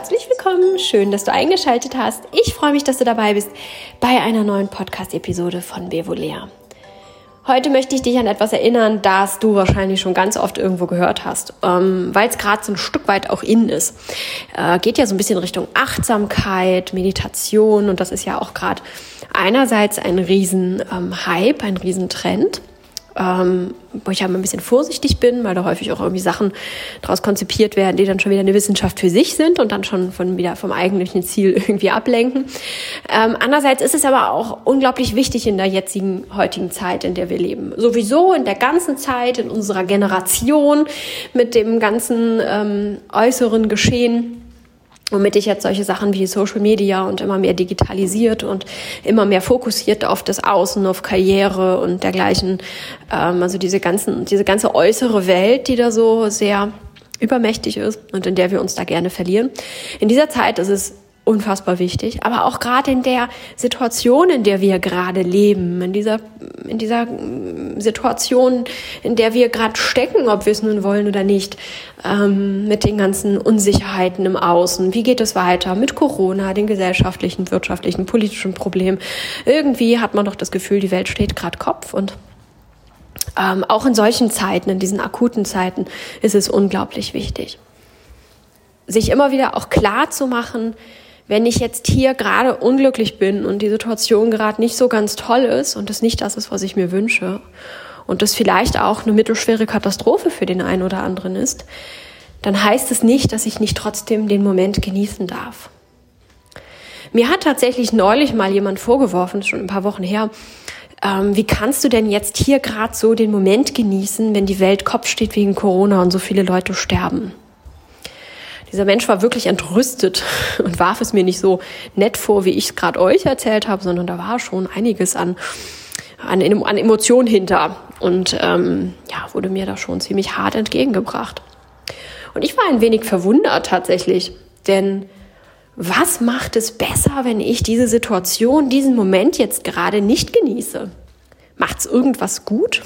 herzlich willkommen. Schön, dass du eingeschaltet hast. Ich freue mich, dass du dabei bist bei einer neuen Podcast-Episode von Bevolea. Heute möchte ich dich an etwas erinnern, das du wahrscheinlich schon ganz oft irgendwo gehört hast, ähm, weil es gerade so ein Stück weit auch innen ist. Äh, geht ja so ein bisschen Richtung Achtsamkeit, Meditation und das ist ja auch gerade einerseits ein riesen ähm, ein riesen Trend ähm, wo ich ja immer ein bisschen vorsichtig bin, weil da häufig auch irgendwie Sachen daraus konzipiert werden, die dann schon wieder eine Wissenschaft für sich sind und dann schon von wieder vom eigentlichen Ziel irgendwie ablenken. Ähm, andererseits ist es aber auch unglaublich wichtig in der jetzigen heutigen Zeit, in der wir leben. Sowieso in der ganzen Zeit, in unserer Generation, mit dem ganzen ähm, äußeren Geschehen womit ich jetzt solche Sachen wie Social Media und immer mehr digitalisiert und immer mehr fokussiert auf das Außen, auf Karriere und dergleichen, ähm, also diese ganzen, diese ganze äußere Welt, die da so sehr übermächtig ist und in der wir uns da gerne verlieren. In dieser Zeit ist es unfassbar wichtig. Aber auch gerade in der Situation, in der wir gerade leben, in dieser, in dieser Situation, in der wir gerade stecken, ob wir es nun wollen oder nicht, ähm, mit den ganzen Unsicherheiten im Außen. Wie geht es weiter mit Corona, den gesellschaftlichen, wirtschaftlichen, politischen Problemen? Irgendwie hat man doch das Gefühl, die Welt steht gerade Kopf und ähm, auch in solchen Zeiten, in diesen akuten Zeiten, ist es unglaublich wichtig, sich immer wieder auch klar zu machen, wenn ich jetzt hier gerade unglücklich bin und die Situation gerade nicht so ganz toll ist und es nicht das ist, was ich mir wünsche und das vielleicht auch eine mittelschwere Katastrophe für den einen oder anderen ist, dann heißt es nicht, dass ich nicht trotzdem den Moment genießen darf. Mir hat tatsächlich neulich mal jemand vorgeworfen, schon ein paar Wochen her, ähm, wie kannst du denn jetzt hier gerade so den Moment genießen, wenn die Welt Kopf steht wegen Corona und so viele Leute sterben? Dieser Mensch war wirklich entrüstet und warf es mir nicht so nett vor, wie ich es gerade euch erzählt habe, sondern da war schon einiges an, an, an Emotionen hinter und ähm, ja, wurde mir da schon ziemlich hart entgegengebracht. Und ich war ein wenig verwundert tatsächlich, denn was macht es besser, wenn ich diese Situation, diesen Moment jetzt gerade nicht genieße? Macht es irgendwas gut?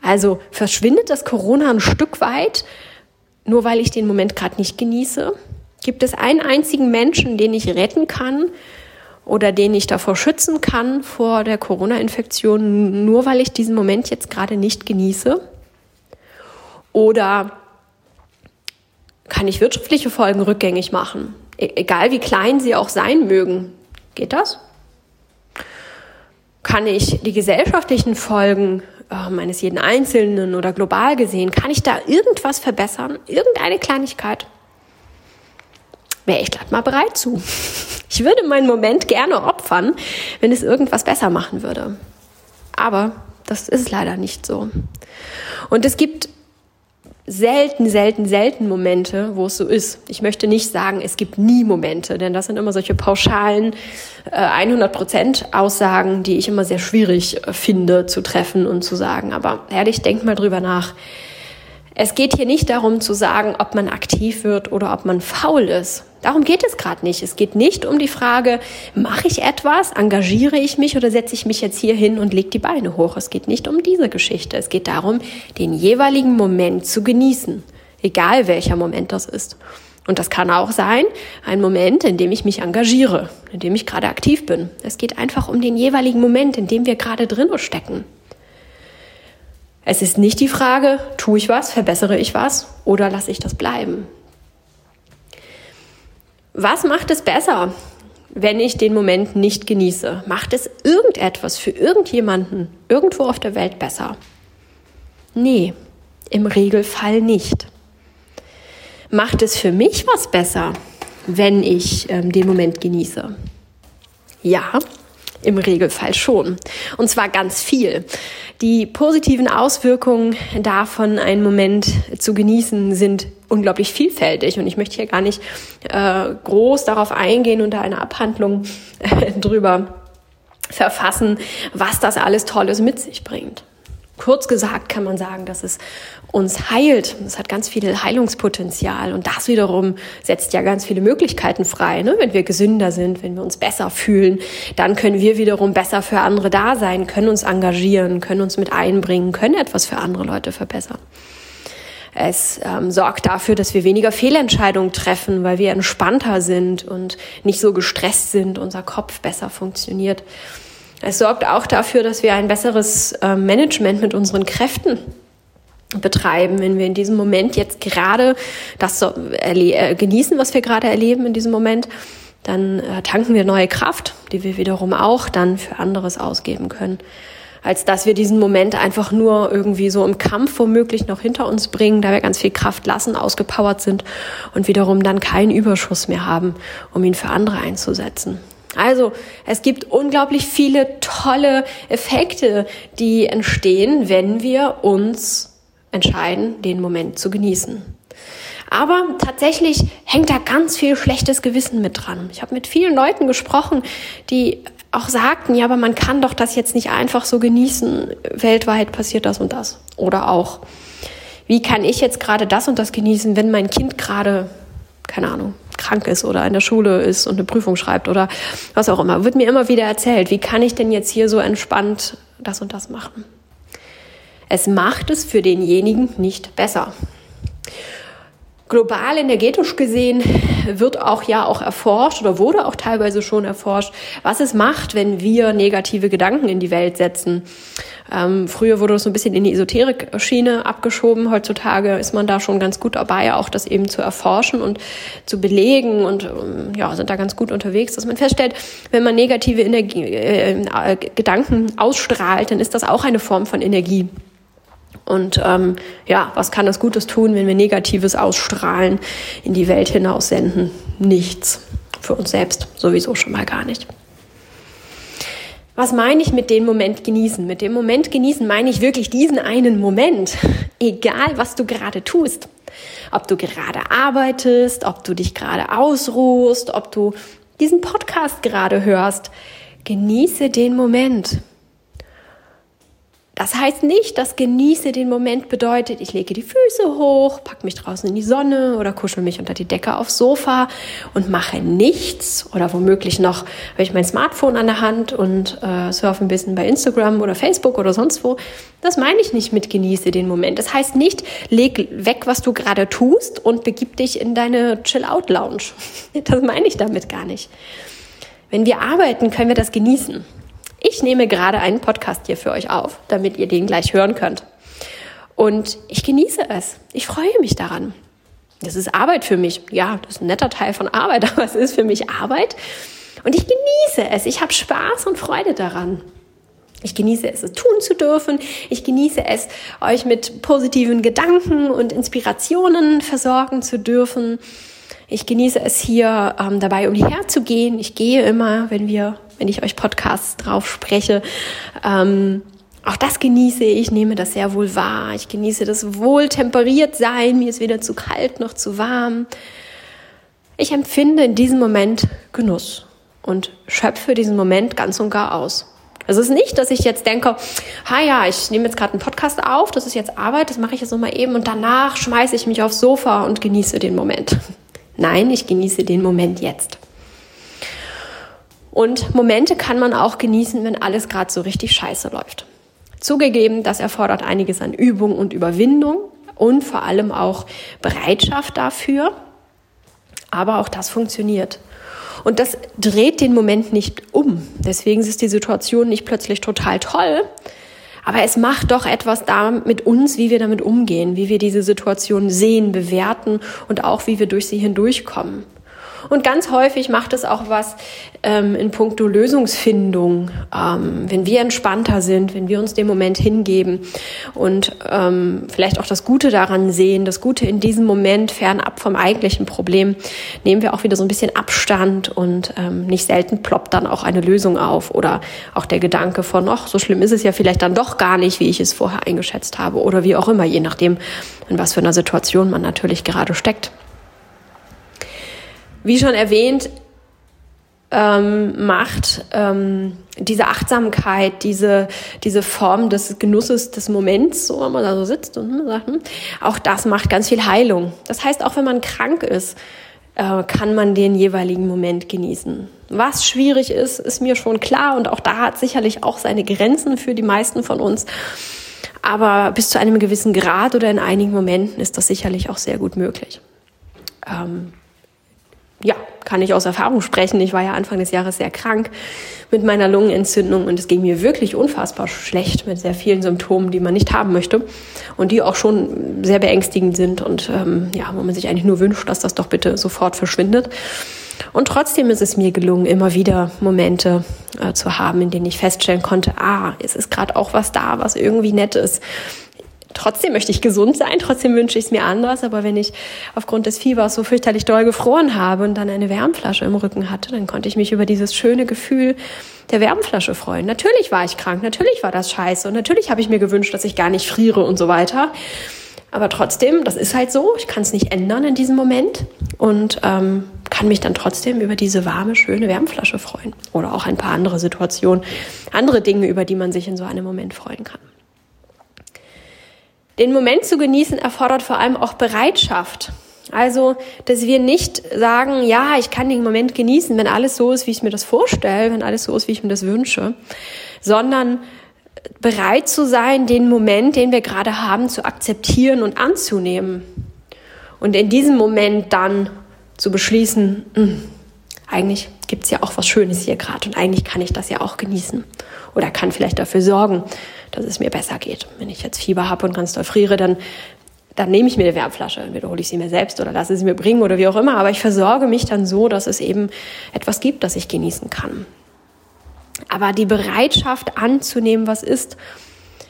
Also verschwindet das Corona ein Stück weit nur weil ich den Moment gerade nicht genieße? Gibt es einen einzigen Menschen, den ich retten kann oder den ich davor schützen kann vor der Corona-Infektion, nur weil ich diesen Moment jetzt gerade nicht genieße? Oder kann ich wirtschaftliche Folgen rückgängig machen? E egal wie klein sie auch sein mögen. Geht das? Kann ich die gesellschaftlichen Folgen äh, meines jeden Einzelnen oder global gesehen, kann ich da irgendwas verbessern? Irgendeine Kleinigkeit? Wäre ich glatt mal bereit zu. Ich würde meinen Moment gerne opfern, wenn es irgendwas besser machen würde. Aber das ist leider nicht so. Und es gibt selten, selten, selten Momente, wo es so ist. Ich möchte nicht sagen, es gibt nie Momente, denn das sind immer solche pauschalen äh, 100% Aussagen, die ich immer sehr schwierig äh, finde zu treffen und zu sagen. Aber ehrlich, denk mal drüber nach. Es geht hier nicht darum zu sagen, ob man aktiv wird oder ob man faul ist. Darum geht es gerade nicht. Es geht nicht um die Frage, mache ich etwas, engagiere ich mich oder setze ich mich jetzt hier hin und lege die Beine hoch. Es geht nicht um diese Geschichte. Es geht darum, den jeweiligen Moment zu genießen, egal welcher Moment das ist. Und das kann auch sein, ein Moment, in dem ich mich engagiere, in dem ich gerade aktiv bin. Es geht einfach um den jeweiligen Moment, in dem wir gerade drin stecken. Es ist nicht die Frage, tue ich was, verbessere ich was oder lasse ich das bleiben. Was macht es besser, wenn ich den Moment nicht genieße? Macht es irgendetwas für irgendjemanden irgendwo auf der Welt besser? Nee, im Regelfall nicht. Macht es für mich was besser, wenn ich ähm, den Moment genieße? Ja, im Regelfall schon. Und zwar ganz viel. Die positiven Auswirkungen davon, einen Moment zu genießen, sind unglaublich vielfältig. Und ich möchte hier gar nicht äh, groß darauf eingehen und da eine Abhandlung äh, drüber verfassen, was das alles Tolles mit sich bringt. Kurz gesagt kann man sagen, dass es uns heilt. Es hat ganz viel Heilungspotenzial und das wiederum setzt ja ganz viele Möglichkeiten frei. Ne? Wenn wir gesünder sind, wenn wir uns besser fühlen, dann können wir wiederum besser für andere da sein, können uns engagieren, können uns mit einbringen, können etwas für andere Leute verbessern. Es ähm, sorgt dafür, dass wir weniger Fehlentscheidungen treffen, weil wir entspannter sind und nicht so gestresst sind, unser Kopf besser funktioniert. Es sorgt auch dafür, dass wir ein besseres äh, Management mit unseren Kräften betreiben, wenn wir in diesem Moment jetzt gerade das äh, genießen, was wir gerade erleben in diesem Moment, dann äh, tanken wir neue Kraft, die wir wiederum auch dann für anderes ausgeben können als dass wir diesen Moment einfach nur irgendwie so im Kampf womöglich noch hinter uns bringen, da wir ganz viel Kraft lassen, ausgepowert sind und wiederum dann keinen Überschuss mehr haben, um ihn für andere einzusetzen. Also es gibt unglaublich viele tolle Effekte, die entstehen, wenn wir uns entscheiden, den Moment zu genießen. Aber tatsächlich hängt da ganz viel schlechtes Gewissen mit dran. Ich habe mit vielen Leuten gesprochen, die auch sagten, ja, aber man kann doch das jetzt nicht einfach so genießen. Weltweit passiert das und das. Oder auch, wie kann ich jetzt gerade das und das genießen, wenn mein Kind gerade, keine Ahnung, krank ist oder in der Schule ist und eine Prüfung schreibt oder was auch immer. Wird mir immer wieder erzählt, wie kann ich denn jetzt hier so entspannt das und das machen? Es macht es für denjenigen nicht besser. Global energetisch gesehen wird auch ja auch erforscht oder wurde auch teilweise schon erforscht, was es macht, wenn wir negative Gedanken in die Welt setzen. Ähm, früher wurde das so ein bisschen in die Esoterik-Schiene abgeschoben. Heutzutage ist man da schon ganz gut dabei, auch das eben zu erforschen und zu belegen und ähm, ja, sind da ganz gut unterwegs, dass man feststellt, wenn man negative Energie, äh, äh, Gedanken ausstrahlt, dann ist das auch eine Form von Energie. Und ähm, ja, was kann das Gutes tun, wenn wir Negatives ausstrahlen, in die Welt hinaussenden? Nichts. Für uns selbst sowieso schon mal gar nicht. Was meine ich mit dem Moment genießen? Mit dem Moment genießen meine ich wirklich diesen einen Moment, egal was du gerade tust. Ob du gerade arbeitest, ob du dich gerade ausruhst, ob du diesen Podcast gerade hörst. Genieße den Moment. Das heißt nicht, dass genieße den Moment bedeutet, ich lege die Füße hoch, packe mich draußen in die Sonne oder kuschel mich unter die Decke aufs Sofa und mache nichts oder womöglich noch habe ich mein Smartphone an der Hand und äh, surfe ein bisschen bei Instagram oder Facebook oder sonst wo. Das meine ich nicht mit genieße den Moment. Das heißt nicht, leg weg, was du gerade tust und begib dich in deine Chill-Out-Lounge. Das meine ich damit gar nicht. Wenn wir arbeiten, können wir das genießen. Ich nehme gerade einen Podcast hier für euch auf, damit ihr den gleich hören könnt. Und ich genieße es. Ich freue mich daran. Das ist Arbeit für mich. Ja, das ist ein netter Teil von Arbeit, aber es ist für mich Arbeit. Und ich genieße es. Ich habe Spaß und Freude daran. Ich genieße es, es tun zu dürfen. Ich genieße es, euch mit positiven Gedanken und Inspirationen versorgen zu dürfen. Ich genieße es hier ähm, dabei umherzugehen. Ich gehe immer, wenn wir wenn ich euch Podcasts drauf spreche. Ähm, auch das genieße ich, nehme das sehr wohl wahr. Ich genieße das wohl sein. Mir ist weder zu kalt noch zu warm. Ich empfinde in diesem Moment Genuss und schöpfe diesen Moment ganz und gar aus. Es ist nicht, dass ich jetzt denke, ha ja, ich nehme jetzt gerade einen Podcast auf, das ist jetzt Arbeit, das mache ich jetzt nochmal eben und danach schmeiße ich mich aufs Sofa und genieße den Moment. Nein, ich genieße den Moment jetzt. Und Momente kann man auch genießen, wenn alles gerade so richtig scheiße läuft. Zugegeben, das erfordert einiges an Übung und Überwindung und vor allem auch Bereitschaft dafür. Aber auch das funktioniert. Und das dreht den Moment nicht um. Deswegen ist die Situation nicht plötzlich total toll. Aber es macht doch etwas da mit uns, wie wir damit umgehen, wie wir diese Situation sehen, bewerten und auch wie wir durch sie hindurchkommen. Und ganz häufig macht es auch was ähm, in puncto Lösungsfindung, ähm, wenn wir entspannter sind, wenn wir uns dem Moment hingeben und ähm, vielleicht auch das Gute daran sehen, das Gute in diesem Moment fernab vom eigentlichen Problem, nehmen wir auch wieder so ein bisschen Abstand und ähm, nicht selten ploppt dann auch eine Lösung auf oder auch der Gedanke von, ach, so schlimm ist es ja vielleicht dann doch gar nicht, wie ich es vorher eingeschätzt habe oder wie auch immer, je nachdem, in was für einer Situation man natürlich gerade steckt. Wie schon erwähnt, ähm, macht ähm, diese Achtsamkeit, diese, diese Form des Genusses des Moments, so wenn man da so sitzt und sagt, hm, auch das macht ganz viel Heilung. Das heißt, auch wenn man krank ist, äh, kann man den jeweiligen Moment genießen. Was schwierig ist, ist mir schon klar und auch da hat sicherlich auch seine Grenzen für die meisten von uns. Aber bis zu einem gewissen Grad oder in einigen Momenten ist das sicherlich auch sehr gut möglich. Ähm, ja, kann ich aus Erfahrung sprechen. Ich war ja Anfang des Jahres sehr krank mit meiner Lungenentzündung und es ging mir wirklich unfassbar schlecht mit sehr vielen Symptomen, die man nicht haben möchte und die auch schon sehr beängstigend sind und ähm, ja, wo man sich eigentlich nur wünscht, dass das doch bitte sofort verschwindet. Und trotzdem ist es mir gelungen, immer wieder Momente äh, zu haben, in denen ich feststellen konnte, ah, es ist gerade auch was da, was irgendwie nett ist trotzdem möchte ich gesund sein, trotzdem wünsche ich es mir anders, aber wenn ich aufgrund des Fiebers so fürchterlich doll gefroren habe und dann eine Wärmflasche im Rücken hatte, dann konnte ich mich über dieses schöne Gefühl der Wärmflasche freuen. Natürlich war ich krank, natürlich war das scheiße und natürlich habe ich mir gewünscht, dass ich gar nicht friere und so weiter. Aber trotzdem, das ist halt so, ich kann es nicht ändern in diesem Moment und ähm, kann mich dann trotzdem über diese warme, schöne Wärmflasche freuen. Oder auch ein paar andere Situationen, andere Dinge, über die man sich in so einem Moment freuen kann. Den Moment zu genießen erfordert vor allem auch Bereitschaft. Also, dass wir nicht sagen, ja, ich kann den Moment genießen, wenn alles so ist, wie ich mir das vorstelle, wenn alles so ist, wie ich mir das wünsche, sondern bereit zu sein, den Moment, den wir gerade haben, zu akzeptieren und anzunehmen. Und in diesem Moment dann zu beschließen, mh, hm, eigentlich gibt's ja auch was Schönes hier gerade und eigentlich kann ich das ja auch genießen oder kann vielleicht dafür sorgen, dass es mir besser geht. Wenn ich jetzt Fieber habe und ganz doll friere, dann, dann nehme ich mir eine Wärmflasche. Entweder hole ich sie mir selbst oder lasse sie mir bringen oder wie auch immer. Aber ich versorge mich dann so, dass es eben etwas gibt, das ich genießen kann. Aber die Bereitschaft anzunehmen, was ist,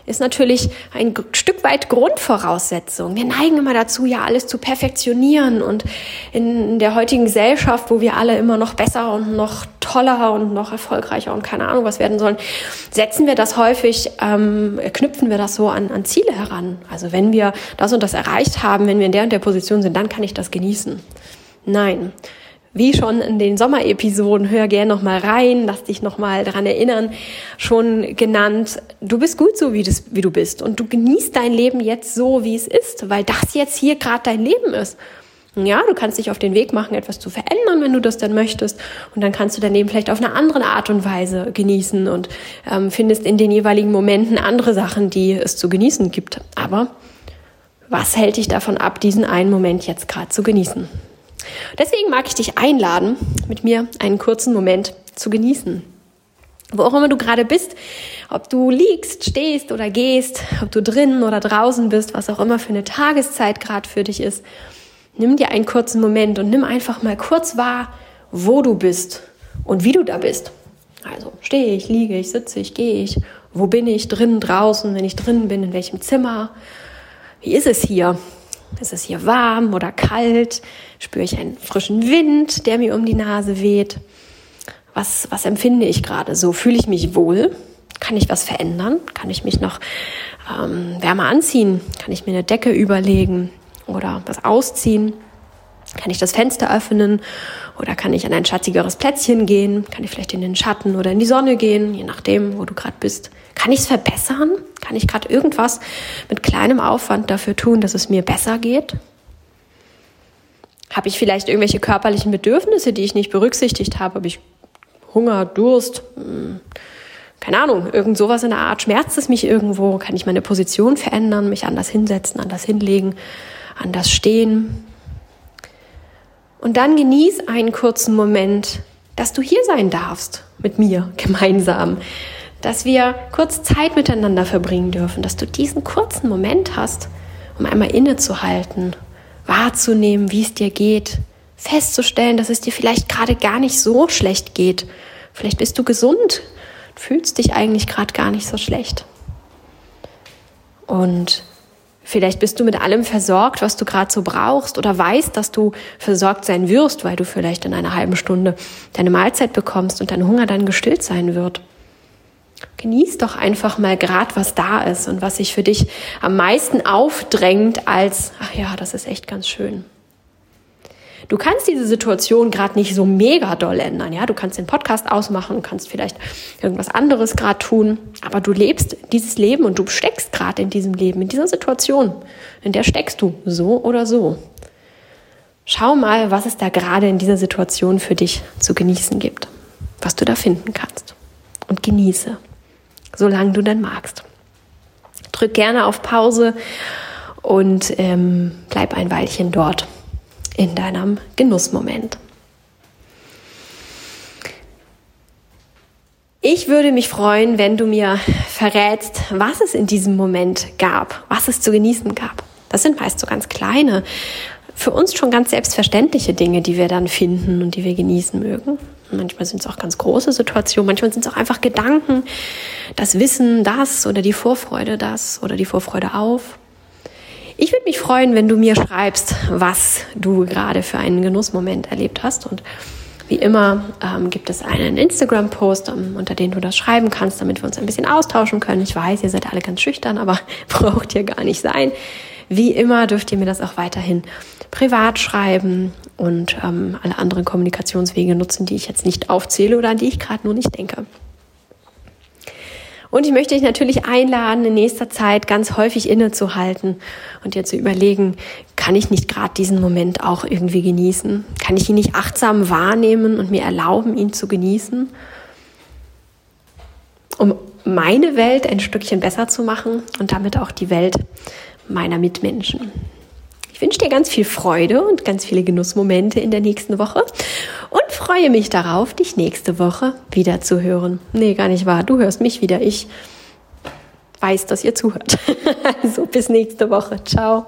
ist natürlich ein Stück weit Grundvoraussetzung. Wir neigen immer dazu, ja alles zu perfektionieren und in der heutigen Gesellschaft, wo wir alle immer noch besser und noch toller und noch erfolgreicher und keine Ahnung was werden sollen, setzen wir das häufig, ähm, knüpfen wir das so an, an Ziele heran. Also wenn wir das und das erreicht haben, wenn wir in der und der Position sind, dann kann ich das genießen. Nein, wie schon in den Sommerepisoden, hör gerne noch mal rein, lass dich noch mal daran erinnern, schon genannt, du bist gut so, wie, das, wie du bist und du genießt dein Leben jetzt so, wie es ist, weil das jetzt hier gerade dein Leben ist. Ja, du kannst dich auf den Weg machen, etwas zu verändern, wenn du das dann möchtest. Und dann kannst du dein Leben vielleicht auf eine andere Art und Weise genießen und ähm, findest in den jeweiligen Momenten andere Sachen, die es zu genießen gibt. Aber was hält dich davon ab, diesen einen Moment jetzt gerade zu genießen? Deswegen mag ich dich einladen, mit mir einen kurzen Moment zu genießen. Wo auch immer du gerade bist, ob du liegst, stehst oder gehst, ob du drinnen oder draußen bist, was auch immer für eine Tageszeit gerade für dich ist, nimm dir einen kurzen Moment und nimm einfach mal kurz wahr, wo du bist und wie du da bist. Also stehe ich, liege ich, sitze ich, gehe ich, wo bin ich, drinnen, draußen, wenn ich drinnen bin, in welchem Zimmer, wie ist es hier? Ist es hier warm oder kalt? Spüre ich einen frischen Wind, der mir um die Nase weht? Was, was empfinde ich gerade so? Fühle ich mich wohl? Kann ich was verändern? Kann ich mich noch ähm, wärmer anziehen? Kann ich mir eine Decke überlegen oder was ausziehen? Kann ich das Fenster öffnen oder kann ich an ein schattigeres Plätzchen gehen? Kann ich vielleicht in den Schatten oder in die Sonne gehen, je nachdem, wo du gerade bist? Kann ich es verbessern? Kann ich gerade irgendwas mit kleinem Aufwand dafür tun, dass es mir besser geht? Habe ich vielleicht irgendwelche körperlichen Bedürfnisse, die ich nicht berücksichtigt habe? Habe ich Hunger, Durst? Hm, keine Ahnung, irgend sowas in der Art. Schmerzt es mich irgendwo? Kann ich meine Position verändern, mich anders hinsetzen, anders hinlegen, anders stehen? Und dann genieß einen kurzen Moment, dass du hier sein darfst mit mir gemeinsam, dass wir kurz Zeit miteinander verbringen dürfen, dass du diesen kurzen Moment hast, um einmal innezuhalten, wahrzunehmen, wie es dir geht, festzustellen, dass es dir vielleicht gerade gar nicht so schlecht geht. Vielleicht bist du gesund, fühlst dich eigentlich gerade gar nicht so schlecht. Und Vielleicht bist du mit allem versorgt, was du gerade so brauchst oder weißt, dass du versorgt sein wirst, weil du vielleicht in einer halben Stunde deine Mahlzeit bekommst und dein Hunger dann gestillt sein wird. Genieß doch einfach mal grad, was da ist und was sich für dich am meisten aufdrängt als, ach ja, das ist echt ganz schön. Du kannst diese Situation gerade nicht so mega doll ändern. Ja, du kannst den Podcast ausmachen, kannst vielleicht irgendwas anderes gerade tun, aber du lebst dieses Leben und du steckst gerade in diesem Leben, in dieser Situation, in der steckst du so oder so. Schau mal, was es da gerade in dieser Situation für dich zu genießen gibt, was du da finden kannst. Und genieße, solange du dann magst. Drück gerne auf Pause und ähm, bleib ein Weilchen dort in deinem Genussmoment. Ich würde mich freuen, wenn du mir verrätst, was es in diesem Moment gab, was es zu genießen gab. Das sind meist so ganz kleine, für uns schon ganz selbstverständliche Dinge, die wir dann finden und die wir genießen mögen. Manchmal sind es auch ganz große Situationen, manchmal sind es auch einfach Gedanken, das Wissen, das oder die Vorfreude, das oder die Vorfreude auf. Ich würde mich freuen, wenn du mir schreibst, was du gerade für einen Genussmoment erlebt hast und wie immer ähm, gibt es einen Instagram-Post, um, unter den du das schreiben kannst, damit wir uns ein bisschen austauschen können. Ich weiß, ihr seid alle ganz schüchtern, aber braucht ihr gar nicht sein. Wie immer dürft ihr mir das auch weiterhin privat schreiben und ähm, alle anderen Kommunikationswege nutzen, die ich jetzt nicht aufzähle oder an die ich gerade nur nicht denke. Und ich möchte dich natürlich einladen, in nächster Zeit ganz häufig innezuhalten und dir zu überlegen, kann ich nicht gerade diesen Moment auch irgendwie genießen? Kann ich ihn nicht achtsam wahrnehmen und mir erlauben, ihn zu genießen? Um meine Welt ein Stückchen besser zu machen und damit auch die Welt meiner Mitmenschen wünsche dir ganz viel Freude und ganz viele Genussmomente in der nächsten Woche und freue mich darauf, dich nächste Woche wieder zu hören. Nee, gar nicht wahr. Du hörst mich wieder. Ich weiß, dass ihr zuhört. Also bis nächste Woche. Ciao.